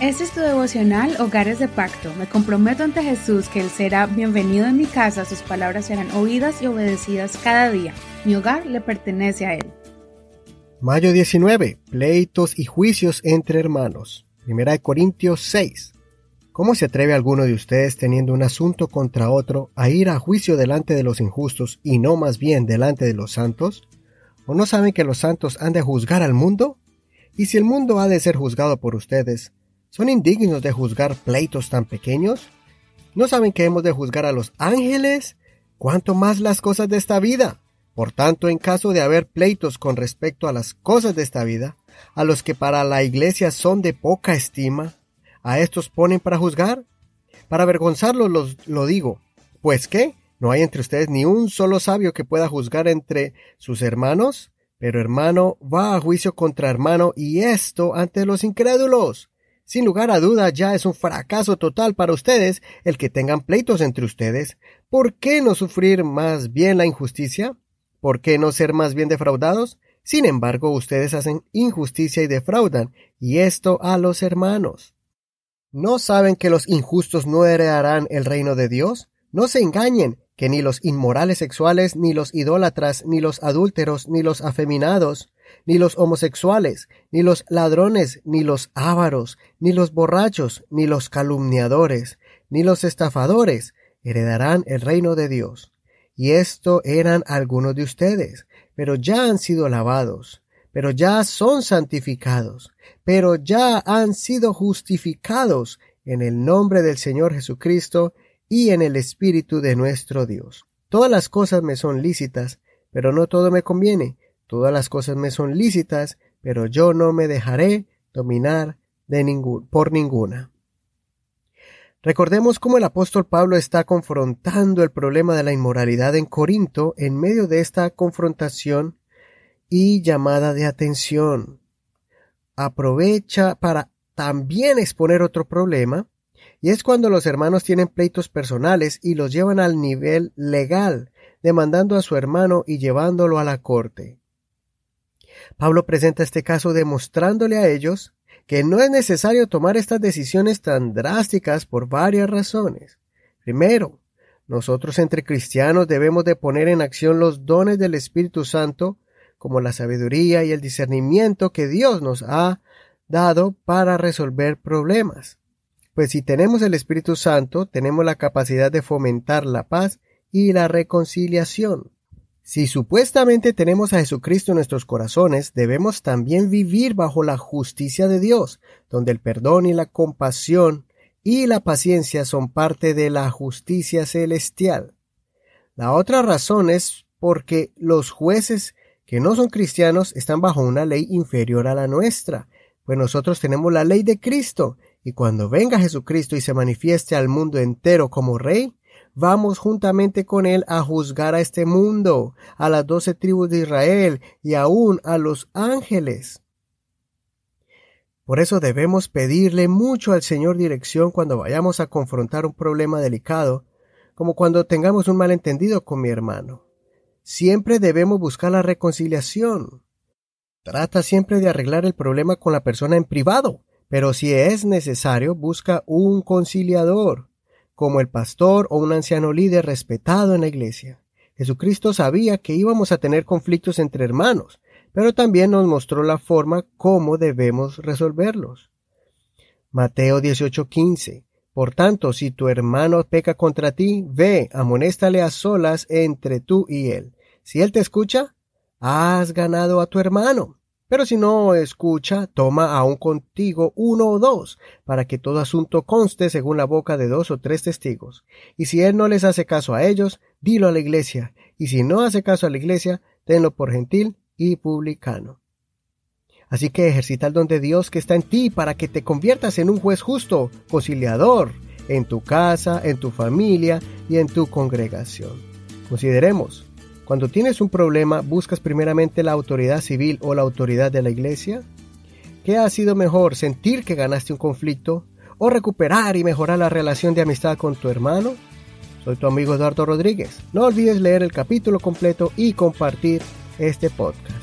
Este es tu devocional Hogares de Pacto. Me comprometo ante Jesús que Él será bienvenido en mi casa, sus palabras serán oídas y obedecidas cada día. Mi hogar le pertenece a Él. Mayo 19. Pleitos y juicios entre hermanos. Primera de Corintios 6. ¿Cómo se atreve alguno de ustedes teniendo un asunto contra otro a ir a juicio delante de los injustos y no más bien delante de los santos? ¿O no saben que los santos han de juzgar al mundo? Y si el mundo ha de ser juzgado por ustedes, ¿Son indignos de juzgar pleitos tan pequeños? ¿No saben que hemos de juzgar a los ángeles? ¿Cuánto más las cosas de esta vida? Por tanto, en caso de haber pleitos con respecto a las cosas de esta vida, a los que para la iglesia son de poca estima, ¿a estos ponen para juzgar? Para avergonzarlos los, lo digo. ¿Pues qué? ¿No hay entre ustedes ni un solo sabio que pueda juzgar entre sus hermanos? Pero hermano va a juicio contra hermano y esto ante los incrédulos. Sin lugar a duda ya es un fracaso total para ustedes el que tengan pleitos entre ustedes. ¿Por qué no sufrir más bien la injusticia? ¿Por qué no ser más bien defraudados? Sin embargo, ustedes hacen injusticia y defraudan, y esto a los hermanos. ¿No saben que los injustos no heredarán el reino de Dios? No se engañen, que ni los inmorales sexuales, ni los idólatras, ni los adúlteros, ni los afeminados, ni los homosexuales, ni los ladrones, ni los ávaros, ni los borrachos, ni los calumniadores, ni los estafadores heredarán el reino de Dios. Y esto eran algunos de ustedes, pero ya han sido lavados, pero ya son santificados, pero ya han sido justificados en el nombre del Señor Jesucristo y en el Espíritu de nuestro Dios. Todas las cosas me son lícitas, pero no todo me conviene. Todas las cosas me son lícitas, pero yo no me dejaré dominar de por ninguna. Recordemos cómo el apóstol Pablo está confrontando el problema de la inmoralidad en Corinto en medio de esta confrontación y llamada de atención. Aprovecha para también exponer otro problema, y es cuando los hermanos tienen pleitos personales y los llevan al nivel legal, demandando a su hermano y llevándolo a la corte. Pablo presenta este caso demostrándole a ellos que no es necesario tomar estas decisiones tan drásticas por varias razones. Primero, nosotros entre cristianos debemos de poner en acción los dones del Espíritu Santo, como la sabiduría y el discernimiento que Dios nos ha dado para resolver problemas. Pues si tenemos el Espíritu Santo, tenemos la capacidad de fomentar la paz y la reconciliación. Si supuestamente tenemos a Jesucristo en nuestros corazones, debemos también vivir bajo la justicia de Dios, donde el perdón y la compasión y la paciencia son parte de la justicia celestial. La otra razón es porque los jueces que no son cristianos están bajo una ley inferior a la nuestra, pues nosotros tenemos la ley de Cristo, y cuando venga Jesucristo y se manifieste al mundo entero como Rey, Vamos juntamente con él a juzgar a este mundo, a las doce tribus de Israel y aún a los ángeles. Por eso debemos pedirle mucho al Señor dirección cuando vayamos a confrontar un problema delicado, como cuando tengamos un malentendido con mi hermano. Siempre debemos buscar la reconciliación. Trata siempre de arreglar el problema con la persona en privado, pero si es necesario, busca un conciliador como el pastor o un anciano líder respetado en la iglesia. Jesucristo sabía que íbamos a tener conflictos entre hermanos, pero también nos mostró la forma cómo debemos resolverlos. Mateo 18:15 Por tanto, si tu hermano peca contra ti, ve, amonéstale a solas entre tú y él. Si él te escucha, has ganado a tu hermano. Pero si no escucha, toma aún contigo uno o dos, para que todo asunto conste según la boca de dos o tres testigos. Y si él no les hace caso a ellos, dilo a la iglesia, y si no hace caso a la iglesia, tenlo por gentil y publicano. Así que ejercita el don de Dios que está en ti para que te conviertas en un juez justo, conciliador, en tu casa, en tu familia y en tu congregación. Consideremos cuando tienes un problema, ¿buscas primeramente la autoridad civil o la autoridad de la iglesia? ¿Qué ha sido mejor, sentir que ganaste un conflicto o recuperar y mejorar la relación de amistad con tu hermano? Soy tu amigo Eduardo Rodríguez. No olvides leer el capítulo completo y compartir este podcast.